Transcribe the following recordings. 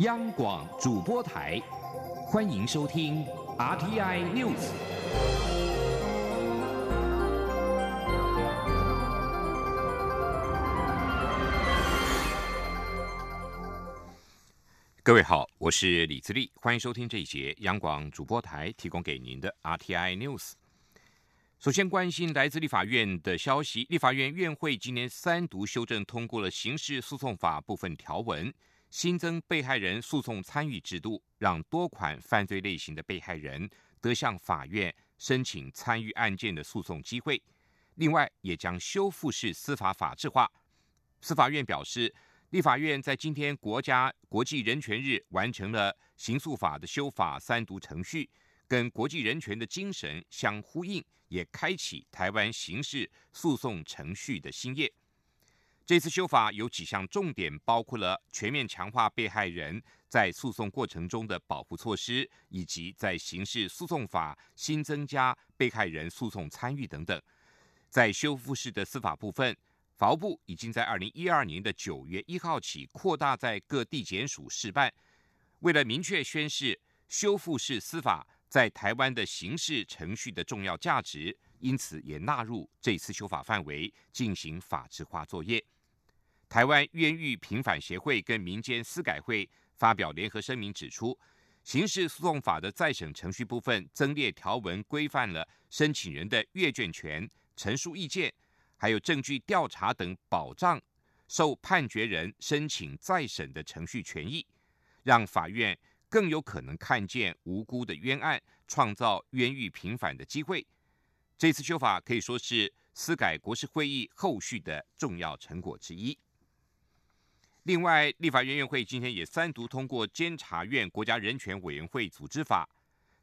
央广主播台，欢迎收听 RTI News。各位好，我是李自立，欢迎收听这一节央广主播台提供给您的 RTI News。首先关心来自立法院的消息，立法院院会今年三读修正通过了刑事诉讼法部分条文。新增被害人诉讼参与制度，让多款犯罪类型的被害人得向法院申请参与案件的诉讼机会。另外，也将修复式司法法制化。司法院表示，立法院在今天国家国际人权日完成了刑诉法的修法三读程序，跟国际人权的精神相呼应，也开启台湾刑事诉讼程序的新页。这次修法有几项重点，包括了全面强化被害人在诉讼过程中的保护措施，以及在刑事诉讼法新增加被害人诉讼参与等等。在修复式的司法部分，法务部已经在二零一二年的九月一号起扩大在各地检署试办。为了明确宣示修复式司法在台湾的刑事程序的重要价值，因此也纳入这次修法范围，进行法制化作业。台湾冤狱平反协会跟民间司改会发表联合声明，指出刑事诉讼法的再审程序部分增列条文，规范了申请人的阅卷权、陈述意见，还有证据调查等，保障受判决人申请再审的程序权益，让法院更有可能看见无辜的冤案，创造冤狱平反的机会。这次修法可以说是司改国事会议后续的重要成果之一。另外，立法院院会今天也三读通过《监察院国家人权委员会组织法》，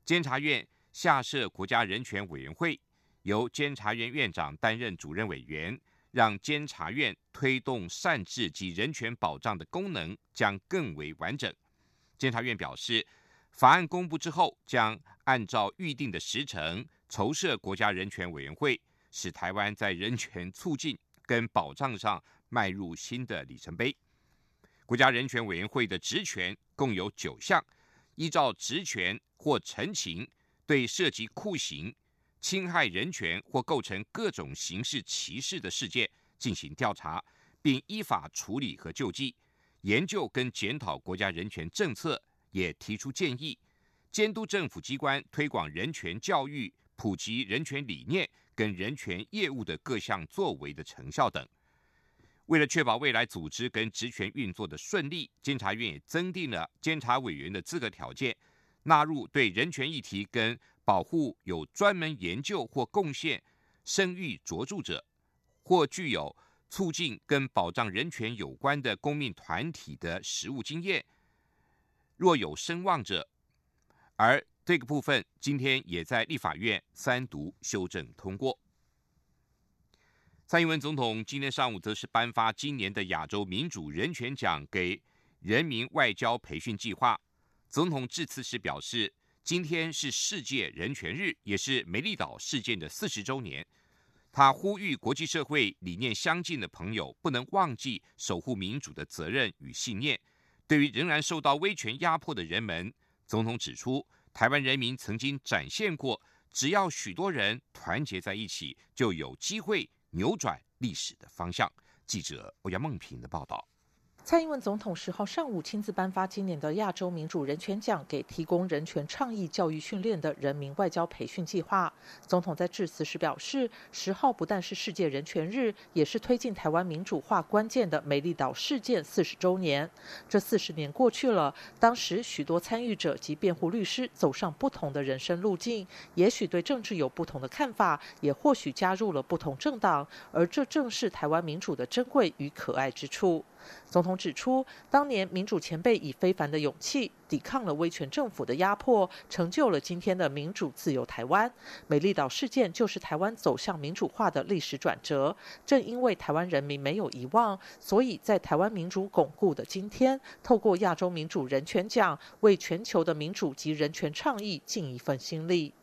监察院下设国家人权委员会，由监察院院长担任主任委员，让监察院推动善治及人权保障的功能将更为完整。监察院表示，法案公布之后，将按照预定的时程筹设国家人权委员会，使台湾在人权促进跟保障上迈入新的里程碑。国家人权委员会的职权共有九项，依照职权或陈情，对涉及酷刑、侵害人权或构成各种刑事歧视的事件进行调查，并依法处理和救济；研究跟检讨国家人权政策，也提出建议；监督政府机关推广人权教育、普及人权理念跟人权业务的各项作为的成效等。为了确保未来组织跟职权运作的顺利，监察院也增订了监察委员的资格条件，纳入对人权议题跟保护有专门研究或贡献、声誉卓著者，或具有促进跟保障人权有关的公民团体的实务经验，若有声望者。而这个部分今天也在立法院三读修正通过。蔡英文总统今天上午则是颁发今年的亚洲民主人权奖给人民外交培训计划。总统致辞时表示，今天是世界人权日，也是梅利岛事件的四十周年。他呼吁国际社会理念相近的朋友不能忘记守护民主的责任与信念。对于仍然受到威权压迫的人们，总统指出，台湾人民曾经展现过，只要许多人团结在一起，就有机会。扭转历史的方向。记者欧阳梦平的报道。蔡英文总统十号上午亲自颁发今年的亚洲民主人权奖给提供人权倡议教育训练的人民外交培训计划。总统在致辞时表示，十号不但是世界人权日，也是推进台湾民主化关键的美丽岛事件四十周年。这四十年过去了，当时许多参与者及辩护律师走上不同的人生路径，也许对政治有不同的看法，也或许加入了不同政党，而这正是台湾民主的珍贵与可爱之处。总统指出，当年民主前辈以非凡的勇气抵抗了威权政府的压迫，成就了今天的民主自由台湾。美丽岛事件就是台湾走向民主化的历史转折。正因为台湾人民没有遗忘，所以在台湾民主巩固的今天，透过亚洲民主人权奖，为全球的民主及人权倡议尽一份心力。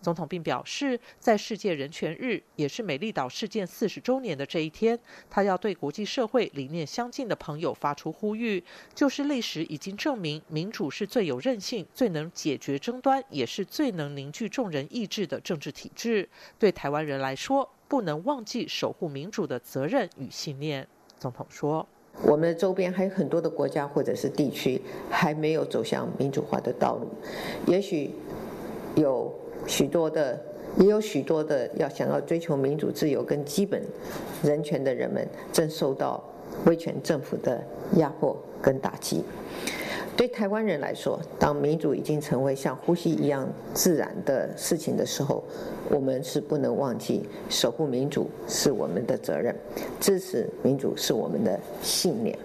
总统并表示，在世界人权日，也是美丽岛事件四十周年的这一天，他要对国际社会理念相近的朋友发出呼吁：，就是历史已经证明，民主是最有韧性、最能解决争端，也是最能凝聚众人意志的政治体制。对台湾人来说，不能忘记守护民主的责任与信念。总统说：“我们周边还有很多的国家或者是地区还没有走向民主化的道路，也许有许多的，也有许多的要想要追求民主、自由跟基本人权的人们，正受到威权政府的压迫跟打击。”对台湾人来说，当民主已经成为像呼吸一样自然的事情的时候，我们是不能忘记守护民主是我们的责任，支持民主是我们的信念。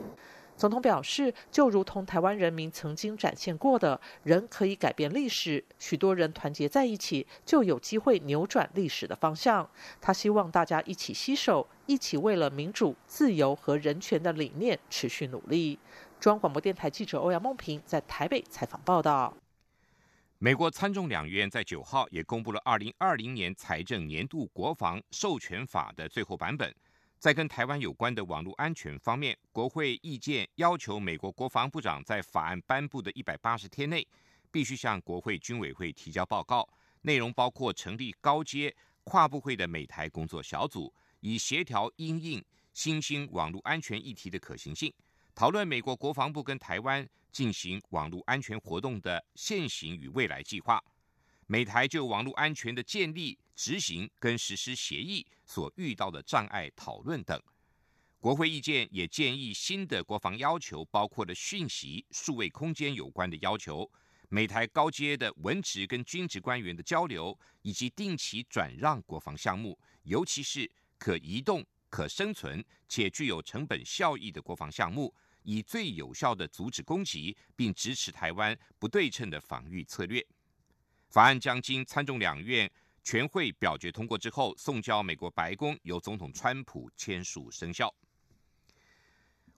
总统表示，就如同台湾人民曾经展现过的，人可以改变历史，许多人团结在一起，就有机会扭转历史的方向。他希望大家一起携手，一起为了民主、自由和人权的理念持续努力。中央广播电台记者欧阳梦平在台北采访报道。美国参众两院在九号也公布了二零二零年财政年度国防授权法的最后版本。在跟台湾有关的网络安全方面，国会意见要求美国国防部长在法案颁布的一百八十天内，必须向国会军委会提交报告，内容包括成立高阶跨部会的美台工作小组，以协调因应新兴网络安全议题的可行性。讨论美国国防部跟台湾进行网络安全活动的现行与未来计划，美台就网络安全的建立、执行跟实施协议所遇到的障碍讨论等。国会意见也建议新的国防要求，包括了讯息、数位空间有关的要求，美台高阶的文职跟军职官员的交流，以及定期转让国防项目，尤其是可移动。可生存且具有成本效益的国防项目，以最有效的阻止攻击，并支持台湾不对称的防御策略。法案将经参众两院全会表决通过之后，送交美国白宫，由总统川普签署生效。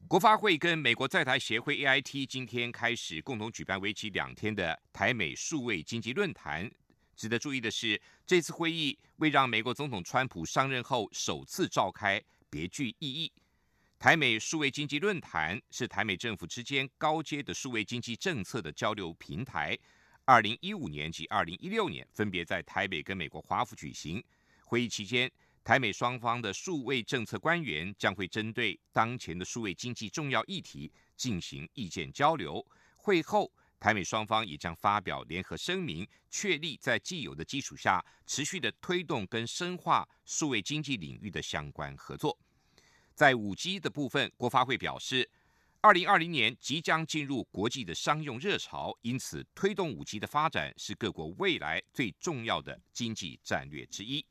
国发会跟美国在台协会 AIT 今天开始共同举办为期两天的台美数位经济论坛。值得注意的是，这次会议为让美国总统川普上任后首次召开，别具意义。台美数位经济论坛是台美政府之间高阶的数位经济政策的交流平台。二零一五年及二零一六年分别在台北跟美国华府举行。会议期间，台美双方的数位政策官员将会针对当前的数位经济重要议题进行意见交流。会后。台美双方也将发表联合声明，确立在既有的基础下，持续的推动跟深化数位经济领域的相关合作。在五 G 的部分，国发会表示，二零二零年即将进入国际的商用热潮，因此推动五 G 的发展是各国未来最重要的经济战略之一。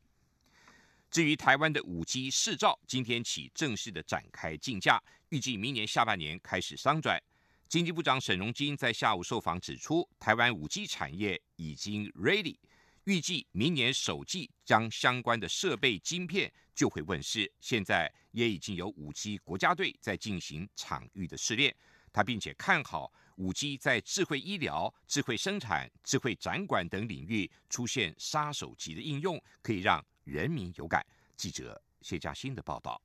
至于台湾的五 G 试照，今天起正式的展开竞价，预计明年下半年开始商转。经济部长沈荣金在下午受访指出，台湾五 G 产业已经 ready，预计明年首季将相关的设备晶片就会问世。现在也已经有五 G 国家队在进行场域的试炼。他并且看好五 G 在智慧医疗、智慧生产、智慧展馆等领域出现杀手级的应用，可以让人民有感。记者谢嘉欣的报道。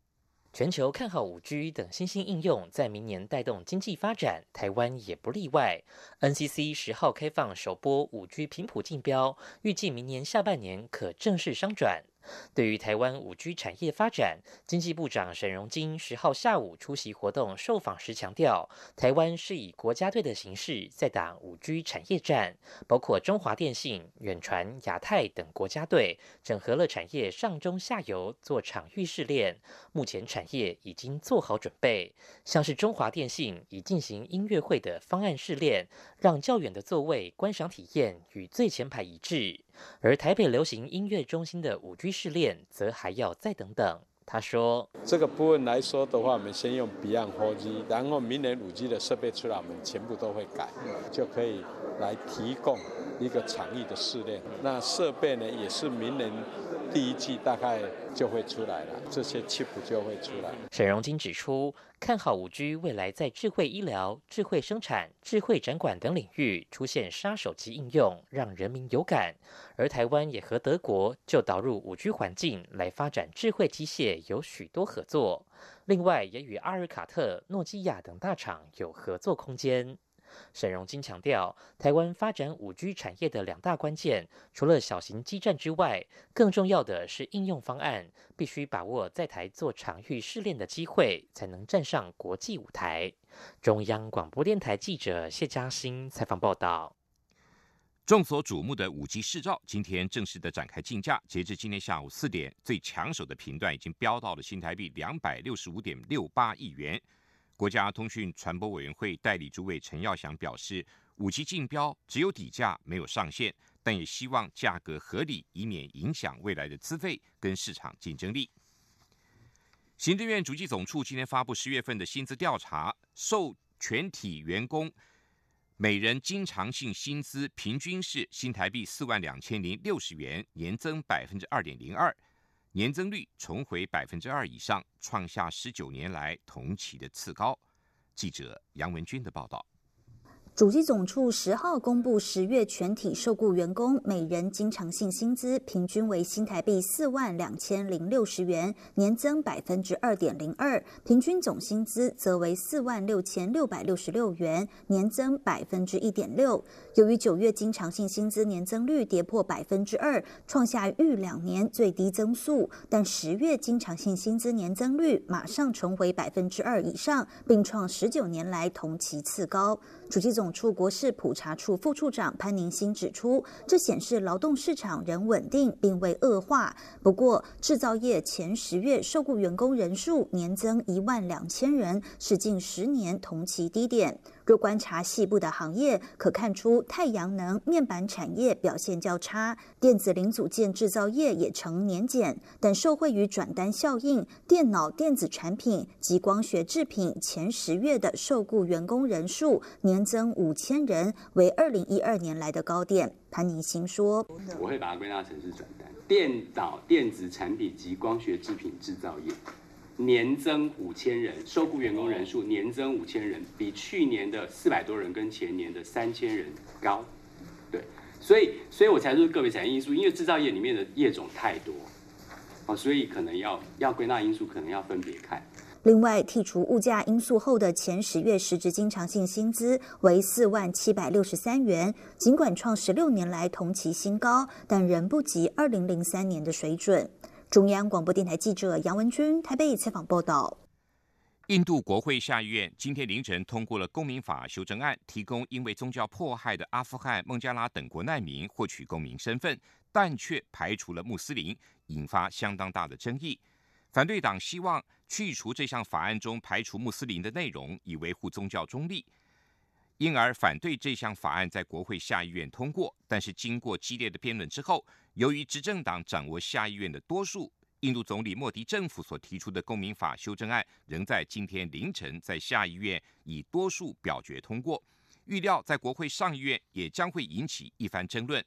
全球看好五 G 等新兴应用，在明年带动经济发展，台湾也不例外。NCC 十号开放首波五 G 频谱竞标，预计明年下半年可正式商转。对于台湾五 G 产业发展，经济部长沈荣金十号下午出席活动受访时强调，台湾是以国家队的形式在打五 G 产业战，包括中华电信、远传、亚太等国家队，整合了产业上中下游做场域试炼。目前产业已经做好准备，像是中华电信已进行音乐会的方案试炼，让较远的座位观赏体验与最前排一致。而台北流行音乐中心的五 G 试炼，则还要再等等。他说：“这个部分来说的话，我们先用 Beyond 4G，然后明年五 G 的设备出来，我们全部都会改，就可以来提供一个场域的试炼。那设备呢，也是明年第一季大概就会出来了，这些 chip 就会出来。沈荣金指出，看好五 G 未来在智慧医疗、智慧生产、智慧展馆等领域出现杀手级应用，让人民有感。而台湾也和德国就导入五 G 环境来发展智慧机械有许多合作。另外，也与阿尔卡特、诺基亚等大厂有合作空间。沈荣金强调，台湾发展五 G 产业的两大关键，除了小型基站之外，更重要的是应用方案，必须把握在台做场域试炼的机会，才能站上国际舞台。中央广播电台记者谢嘉欣采访报道。众所瞩目的五 G 试照今天正式的展开竞价，截至今天下午四点，最抢手的频段已经飙到了新台币两百六十五点六八亿元。国家通讯传播委员会代理主委陈耀祥表示，五 G 竞标只有底价没有上限，但也希望价格合理，以免影响未来的资费跟市场竞争力。行政院主计总处今天发布十月份的薪资调查，受全体员工每人经常性薪资平均是新台币四万两千零六十元，年增百分之二点零二。年增率重回百分之二以上，创下十九年来同期的次高。记者杨文军的报道。主机总处十号公布十月全体受雇员工每人经常性薪资平均为新台币四万两千零六十元，年增百分之二点零二，平均总薪资则为四万六千六百六十六元，年增百分之一点六。由于九月经常性薪资年增率跌破百分之二，创下逾两年最低增速，但十月经常性薪资年增率马上重回百分之二以上，并创十九年来同期次高。主机总处国事普查处副处长潘宁新指出，这显示劳动市场仍稳定，并未恶化。不过，制造业前十月受雇员工人数年增一万两千人，是近十年同期低点。若观察细部的行业，可看出太阳能面板产业表现较差，电子零组件制造业也呈年减。但受惠于转单效应，电脑电子产品及光学制品前十月的受雇员工人数年增五千人，为二零一二年来的高点。潘宁新说：“我会把它归纳成是转单，电脑电子产品及光学制品制造业。”年增五千人，受雇员工人数年增五千人，比去年的四百多人跟前年的三千人高。对，所以，所以我才说个别产业因素，因为制造业里面的业种太多，哦，所以可能要要归纳因素，可能要分别看。另外，剔除物价因素后的前十月实质经常性薪资为四万七百六十三元，尽管创十六年来同期新高，但仍不及二零零三年的水准。中央广播电台记者杨文君台北采访报道：印度国会下议院今天凌晨通过了公民法修正案，提供因为宗教迫害的阿富汗、孟加拉等国难民获取公民身份，但却排除了穆斯林，引发相当大的争议。反对党希望去除这项法案中排除穆斯林的内容，以维护宗教中立，因而反对这项法案在国会下议院通过。但是经过激烈的辩论之后，由于执政党掌握下议院的多数，印度总理莫迪政府所提出的公民法修正案仍在今天凌晨在下议院以多数表决通过。预料在国会上议院也将会引起一番争论。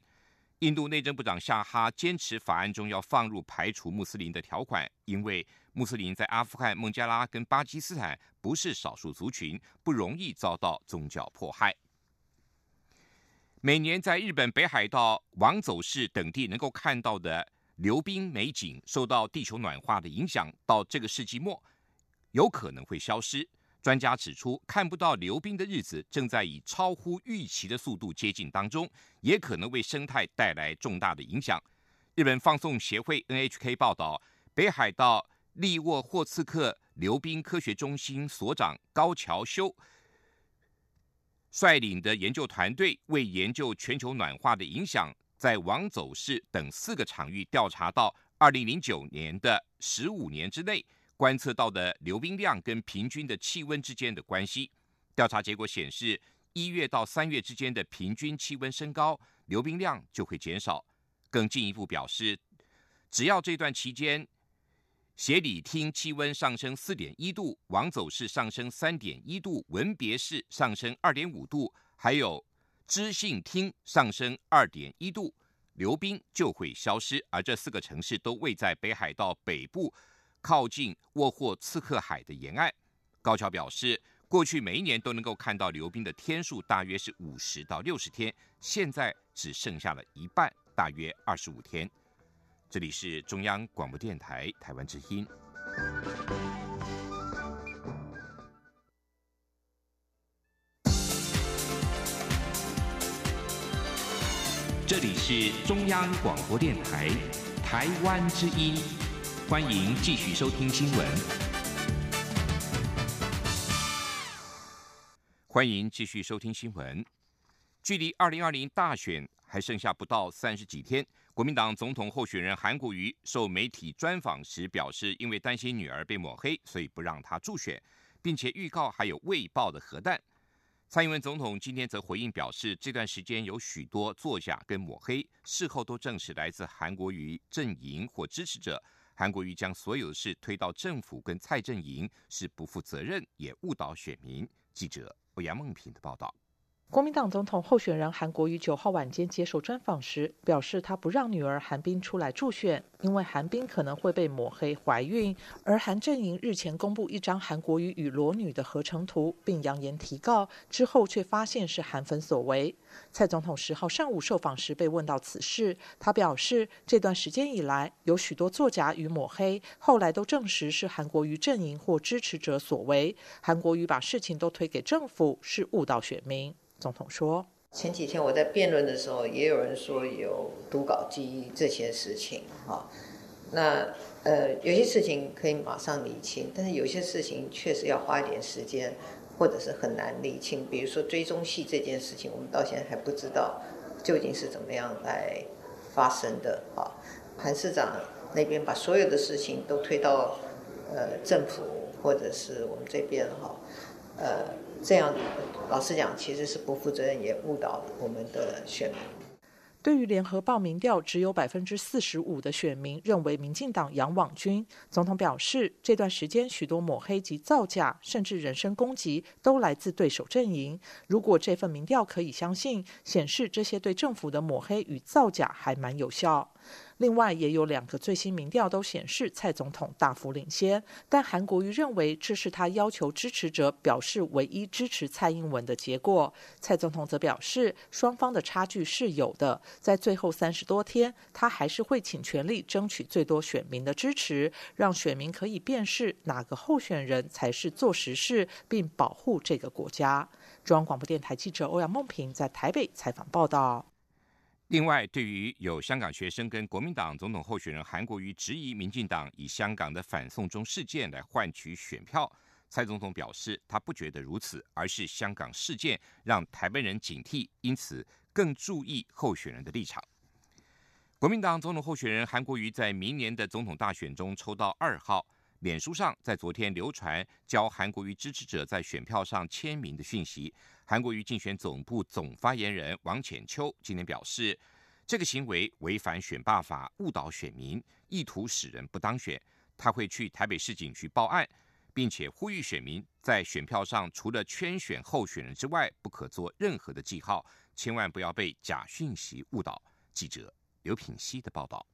印度内政部长夏哈坚持法案中要放入排除穆斯林的条款，因为穆斯林在阿富汗、孟加拉跟巴基斯坦不是少数族群，不容易遭到宗教迫害。每年在日本北海道王走市等地能够看到的流冰美景，受到地球暖化的影响，到这个世纪末有可能会消失。专家指出，看不到流冰的日子正在以超乎预期的速度接近当中，也可能为生态带来重大的影响。日本放送协会 NHK 报道，北海道利沃霍茨克流冰科学中心所长高桥修。率领的研究团队为研究全球暖化的影响，在王走市等四个场域调查到，二零零九年的十五年之内观测到的流冰量跟平均的气温之间的关系。调查结果显示，一月到三月之间的平均气温升高，流冰量就会减少。更进一步表示，只要这段期间。协理厅气温上升四点一度，王走市上升三点一度，文别市上升二点五度，还有知信厅上升二点一度，流冰就会消失。而这四个城市都位在北海道北部，靠近沃霍茨克海的沿岸。高桥表示，过去每一年都能够看到流冰的天数大约是五十到六十天，现在只剩下了一半，大约二十五天。这里是中央广播电台台湾之音。这里是中央广播电台台湾之音，欢迎继续收听新闻。欢迎继续收听新闻。距离二零二零大选还剩下不到三十几天，国民党总统候选人韩国瑜受媒体专访时表示，因为担心女儿被抹黑，所以不让她助选，并且预告还有未爆的核弹。蔡英文总统今天则回应表示，这段时间有许多作假跟抹黑，事后都证实来自韩国瑜阵营或支持者。韩国瑜将所有的事推到政府跟蔡阵营，是不负责任，也误导选民。记者欧阳梦平的报道。国民党总统候选人韩国瑜九号晚间接受专访时表示，他不让女儿韩冰出来助选，因为韩冰可能会被抹黑怀孕。而韩阵营日前公布一张韩国瑜与裸女的合成图，并扬言提告，之后却发现是韩粉所为。蔡总统十号上午受访时被问到此事，他表示，这段时间以来有许多作假与抹黑，后来都证实是韩国瑜阵营或支持者所为。韩国瑜把事情都推给政府，是误导选民。总统说：“前几天我在辩论的时候，也有人说有读稿机这些事情，哈。那呃，有些事情可以马上理清，但是有些事情确实要花一点时间，或者是很难理清。比如说追踪系这件事情，我们到现在还不知道究竟是怎么样来发生的。啊，韩市长那边把所有的事情都推到呃政府或者是我们这边，哈，呃。”这样，老实讲，其实是不负责任，也误导我们的选民。对于联合报民调只有百分之四十五的选民认为民进党杨网军，总统表示，这段时间许多抹黑及造假，甚至人身攻击，都来自对手阵营。如果这份民调可以相信，显示这些对政府的抹黑与造假还蛮有效。另外，也有两个最新民调都显示蔡总统大幅领先，但韩国瑜认为这是他要求支持者表示唯一支持蔡英文的结果。蔡总统则表示，双方的差距是有的，在最后三十多天，他还是会尽全力争取最多选民的支持，让选民可以辨识哪个候选人才是做实事并保护这个国家。中央广播电台记者欧阳梦平在台北采访报道。另外，对于有香港学生跟国民党总统候选人韩国瑜质疑民进党以香港的反送中事件来换取选票，蔡总统表示，他不觉得如此，而是香港事件让台湾人警惕，因此更注意候选人的立场。国民党总统候选人韩国瑜在明年的总统大选中抽到二号。脸书上在昨天流传教韩国瑜支持者在选票上签名的讯息。韩国瑜竞选总部总发言人王浅秋今天表示，这个行为违反选罢法，误导选民，意图使人不当选。他会去台北市警局报案，并且呼吁选民在选票上除了圈选候选人之外，不可做任何的记号，千万不要被假讯息误导。记者刘品希的报道。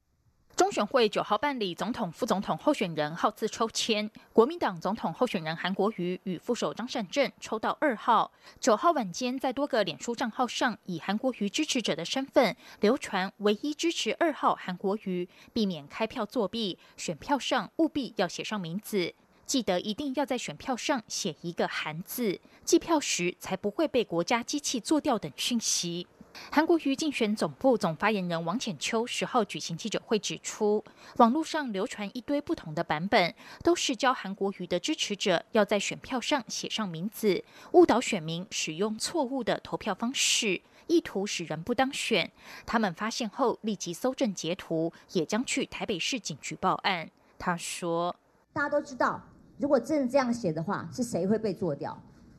中选会九号办理总统、副总统候选人号次抽签，国民党总统候选人韩国瑜与副手张善政抽到二号。九号晚间，在多个脸书账号上，以韩国瑜支持者的身份流传唯一支持二号韩国瑜，避免开票作弊，选票上务必要写上名字，记得一定要在选票上写一个韩字，计票时才不会被国家机器做掉等讯息。韩国瑜竞选总部总发言人王浅秋十号举行记者会指出，网络上流传一堆不同的版本，都是教韩国瑜的支持者要在选票上写上名字，误导选民使用错误的投票方式，意图使人不当选。他们发现后立即搜证截图，也将去台北市警局报案。他说：“大家都知道，如果真的这样写的话，是谁会被做掉？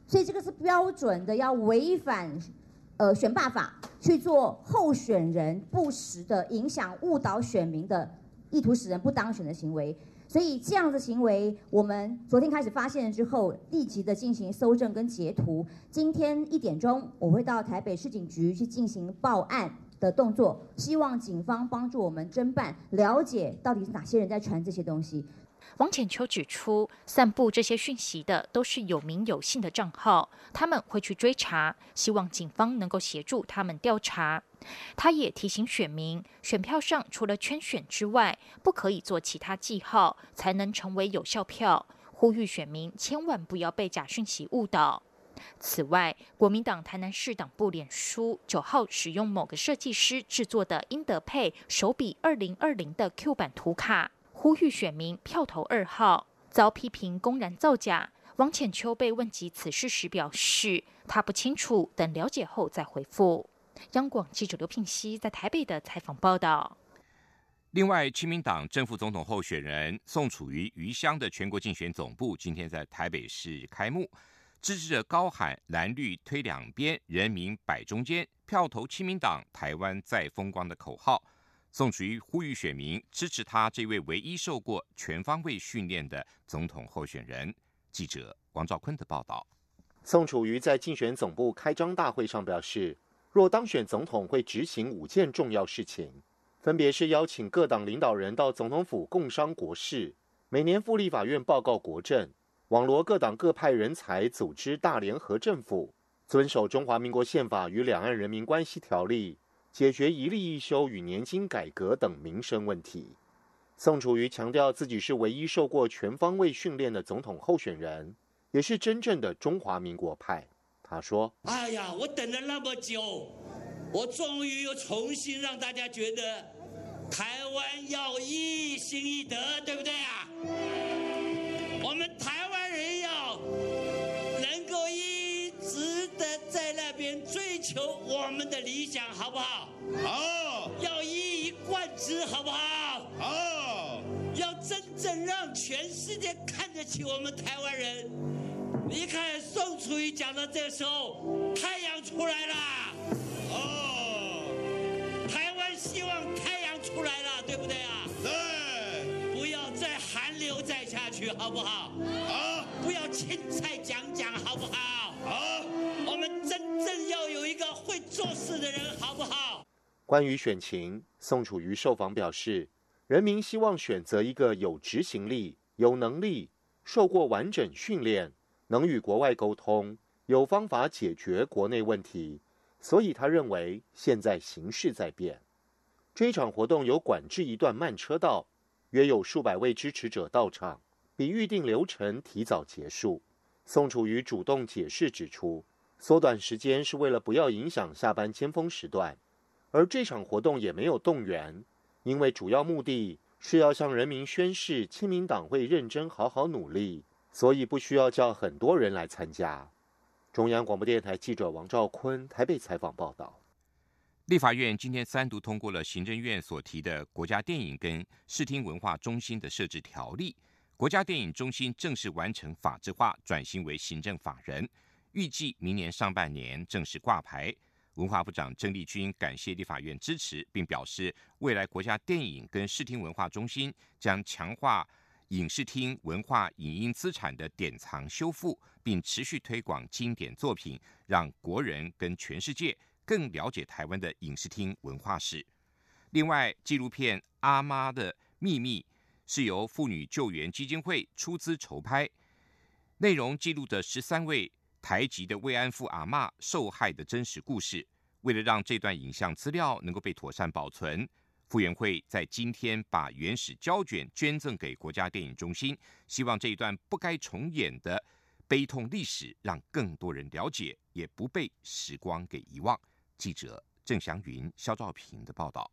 所以这个是标准的，要违反。”呃，选罢法去做候选人不实的影响、误导选民的意图，使人不当选的行为。所以这样的行为，我们昨天开始发现了之后，立即的进行搜证跟截图。今天一点钟，我会到台北市警局去进行报案。的动作，希望警方帮助我们侦办，了解到底是哪些人在传这些东西。王浅秋指出，散布这些讯息的都是有名有姓的账号，他们会去追查，希望警方能够协助他们调查。他也提醒选民，选票上除了圈选之外，不可以做其他记号，才能成为有效票。呼吁选民千万不要被假讯息误导。此外，国民党台南市党部脸书九号使用某个设计师制作的英德佩手笔二零二零的 Q 版图卡。呼吁选民票投二号，遭批评公然造假。王浅秋被问及此事时表示，他不清楚，等了解后再回复。央广记者刘聘熙在台北的采访报道。另外，亲民党正副总统候选人宋楚瑜余乡的全国竞选总部今天在台北市开幕，支持者高喊“蓝绿推两边，人民摆中间，票投亲民党，台湾再风光”的口号。宋楚瑜呼吁选民支持他这位唯一受过全方位训练的总统候选人。记者王兆坤的报道。宋楚瑜在竞选总部开张大会上表示，若当选总统，会执行五件重要事情，分别是邀请各党领导人到总统府共商国事，每年赴立法院报告国政，网罗各党各派人才，组织大联合政府，遵守中华民国宪法与两岸人民关系条例。解决一例一休与年金改革等民生问题。宋楚瑜强调自己是唯一受过全方位训练的总统候选人，也是真正的中华民国派。他说：“哎呀，我等了那么久，我终于又重新让大家觉得台湾要一心一德，对不对啊？我们台追求我们的理想，好不好？好，要一以贯之，好不好？好，要真正让全世界看得起我们台湾人。你看宋楚瑜讲到这个时候，太阳出来了。哦，台湾希望太阳出来了，对不对啊？再下去，好不好？好，不要青菜讲讲，好不好？好。我们真正要有一个会做事的人，好不好？关于选情，宋楚瑜受访表示，人民希望选择一个有执行力、有能力、受过完整训练、能与国外沟通、有方法解决国内问题。所以他认为，现在形势在变。这场活动有管制一段慢车道，约有数百位支持者到场，比预定流程提早结束。宋楚瑜主动解释指出。缩短时间是为了不要影响下班尖峰时段，而这场活动也没有动员，因为主要目的是要向人民宣示亲民党会认真好好努力，所以不需要叫很多人来参加。中央广播电台记者王兆坤台北采访报道。立法院今天三读通过了行政院所提的国家电影跟视听文化中心的设置条例，国家电影中心正式完成法制化，转型为行政法人。预计明年上半年正式挂牌。文化部长郑丽君感谢立法院支持，并表示，未来国家电影跟视听文化中心将强化影视厅文化影音资产的典藏修复，并持续推广经典作品，让国人跟全世界更了解台湾的影视厅文化史。另外，纪录片《阿妈的秘密》是由妇女救援基金会出资筹拍，内容记录的十三位。台籍的慰安妇阿嬷受害的真实故事，为了让这段影像资料能够被妥善保存，傅园慧在今天把原始胶卷捐赠给国家电影中心，希望这一段不该重演的悲痛历史让更多人了解，也不被时光给遗忘。记者郑祥云、肖兆平的报道。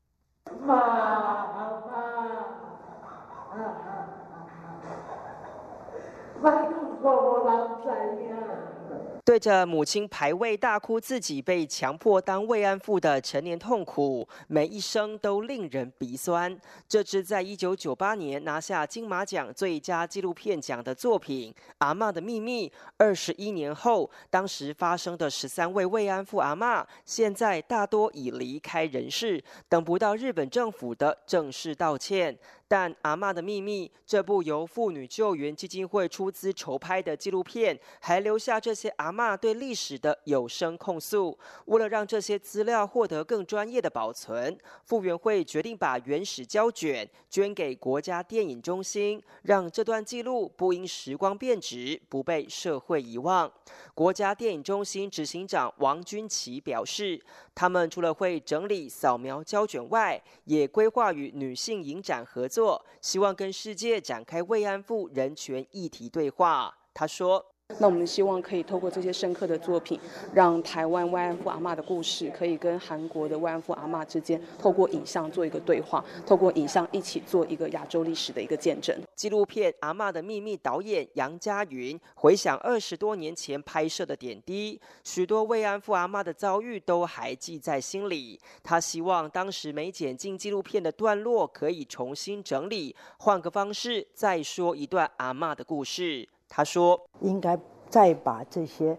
对着母亲排位大哭，自己被强迫当慰安妇的成年痛苦，每一声都令人鼻酸。这支在一九九八年拿下金马奖最佳纪录片奖的作品《阿妈的秘密》，二十一年后，当时发生的十三位慰安妇阿妈，现在大多已离开人世，等不到日本政府的正式道歉。但《阿妈的秘密》这部由妇女救援基金会出资筹拍的纪录片，还留下这些阿妈对历史的有声控诉。为了让这些资料获得更专业的保存，傅园会决定把原始胶卷捐给国家电影中心，让这段记录不因时光变质，不被社会遗忘。国家电影中心执行长王君奇表示，他们除了会整理扫描胶卷外，也规划与女性影展合作。做希望跟世界展开慰安妇人权议题对话。他说。那我们希望可以透过这些深刻的作品，让台湾慰安妇阿妈的故事可以跟韩国的慰安妇阿妈之间透过影像做一个对话，透过影像一起做一个亚洲历史的一个见证。纪录片《阿妈的秘密》导演杨家云回想二十多年前拍摄的点滴，许多慰安妇阿妈的遭遇都还记在心里。他希望当时没剪进纪录片的段落可以重新整理，换个方式再说一段阿妈的故事。他说：“应该再把这些，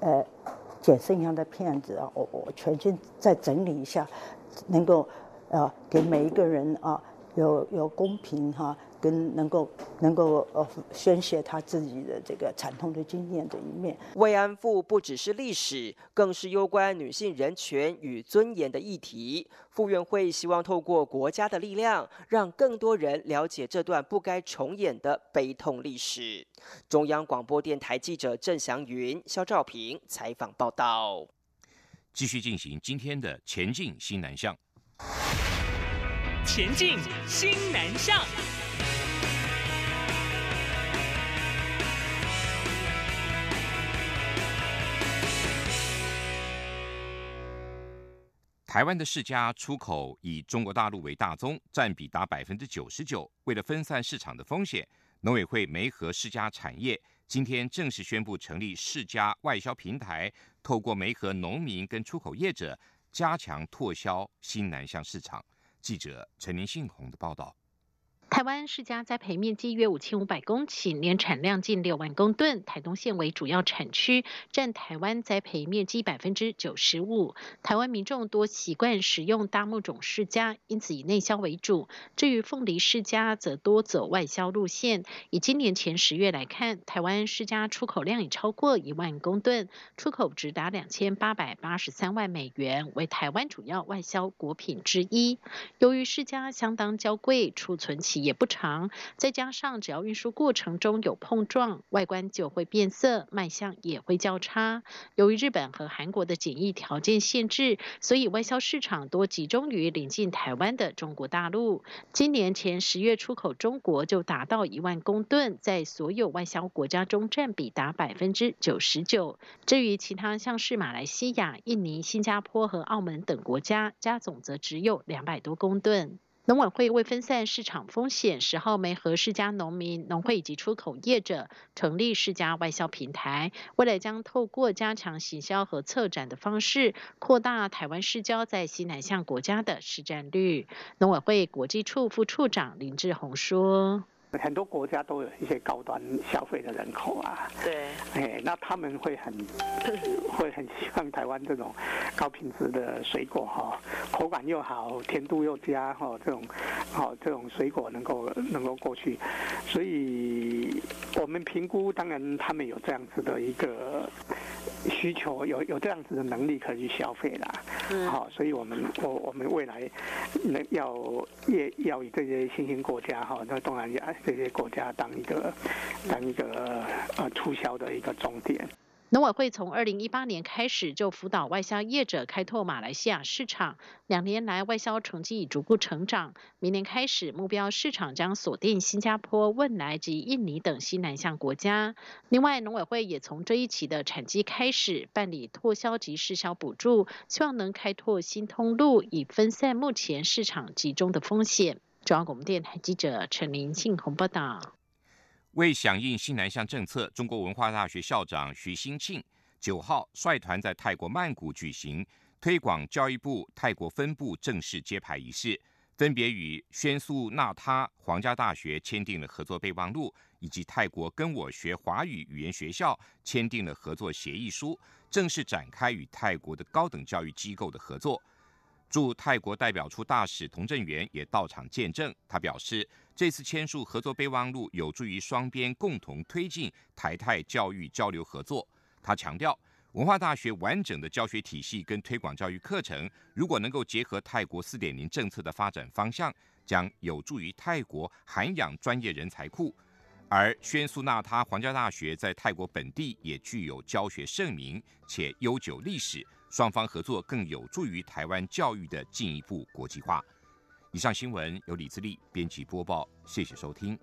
呃，捡剩下的片子啊，我我全新再整理一下，能够，呃，给每一个人啊，有有公平哈。”跟能够能够呃宣泄他自己的这个惨痛的经验的一面。慰安妇不只是历史，更是攸关女性人权与尊严的议题。傅园会希望透过国家的力量，让更多人了解这段不该重演的悲痛历史。中央广播电台记者郑祥云、肖兆平采访报道。继续进行今天的前进新南向。前进新南向。台湾的世家出口以中国大陆为大宗，占比达百分之九十九。为了分散市场的风险，农委会梅河世家产业今天正式宣布成立世家外销平台，透过梅河农民跟出口业者加强拓销新南向市场。记者陈林信宏的报道。台湾世家栽培面积约五千五百公顷，年产量近六万公吨。台东县为主要产区，占台湾栽培面积百分之九十五。台湾民众多习惯使用大木种世家，因此以内销为主。至于凤梨世家，则多走外销路线。以今年前十月来看，台湾世家出口量已超过一万公吨，出口值达两千八百八十三万美元，为台湾主要外销果品之一。由于世家相当娇贵，储存期也不长，再加上只要运输过程中有碰撞，外观就会变色，卖相也会较差。由于日本和韩国的检疫条件限制，所以外销市场多集中于临近台湾的中国大陆。今年前十月出口中国就达到一万公吨，在所有外销国家中占比达百分之九十九。至于其他像是马来西亚、印尼、新加坡和澳门等国家，加总则只有两百多公吨。农委会为分散市场风险，十号梅和世家农民、农会以及出口业者成立世家外销平台，未来将透过加强行销和策展的方式，扩大台湾市郊在西南向国家的市占率。农委会国际处副处长林志宏说。很多国家都有一些高端消费的人口啊，对，哎，那他们会很 会很希望台湾这种高品质的水果哈，口感又好，甜度又佳哈，这种好这种水果能够能够过去，所以我们评估，当然他们有这样子的一个需求，有有这样子的能力可以去消费啦，好，所以我们我我们未来能要也要以这些新兴国家哈，那东南亚。这些国家当一个当一个呃促销的一个重点。农委会从二零一八年开始就辅导外销业者开拓马来西亚市场，两年来外销成绩已逐步成长。明年开始，目标市场将锁定新加坡、汶莱及印尼等西南向国家。另外，农委会也从这一期的产季开始办理拓销及试销补助，希望能开拓新通路，以分散目前市场集中的风险。中央广播电台记者陈林信宏报道：为响应新南向政策，中国文化大学校长徐新庆九号率团在泰国曼谷举行推广教育部泰国分部正式揭牌仪式，分别与宣素纳他皇家大学签订了合作备忘录，以及泰国跟我学华语语言学校签订了合作协议书，正式展开与泰国的高等教育机构的合作。驻泰国代表处大使童振源也到场见证。他表示，这次签署合作备忘录有助于双边共同推进台泰教育交流合作。他强调，文化大学完整的教学体系跟推广教育课程，如果能够结合泰国四点零政策的发展方向，将有助于泰国涵养专业人才库。而宣苏纳他皇家大学在泰国本地也具有教学盛名且悠久历史。双方合作更有助于台湾教育的进一步国际化。以上新闻由李自力编辑播报，谢谢收听。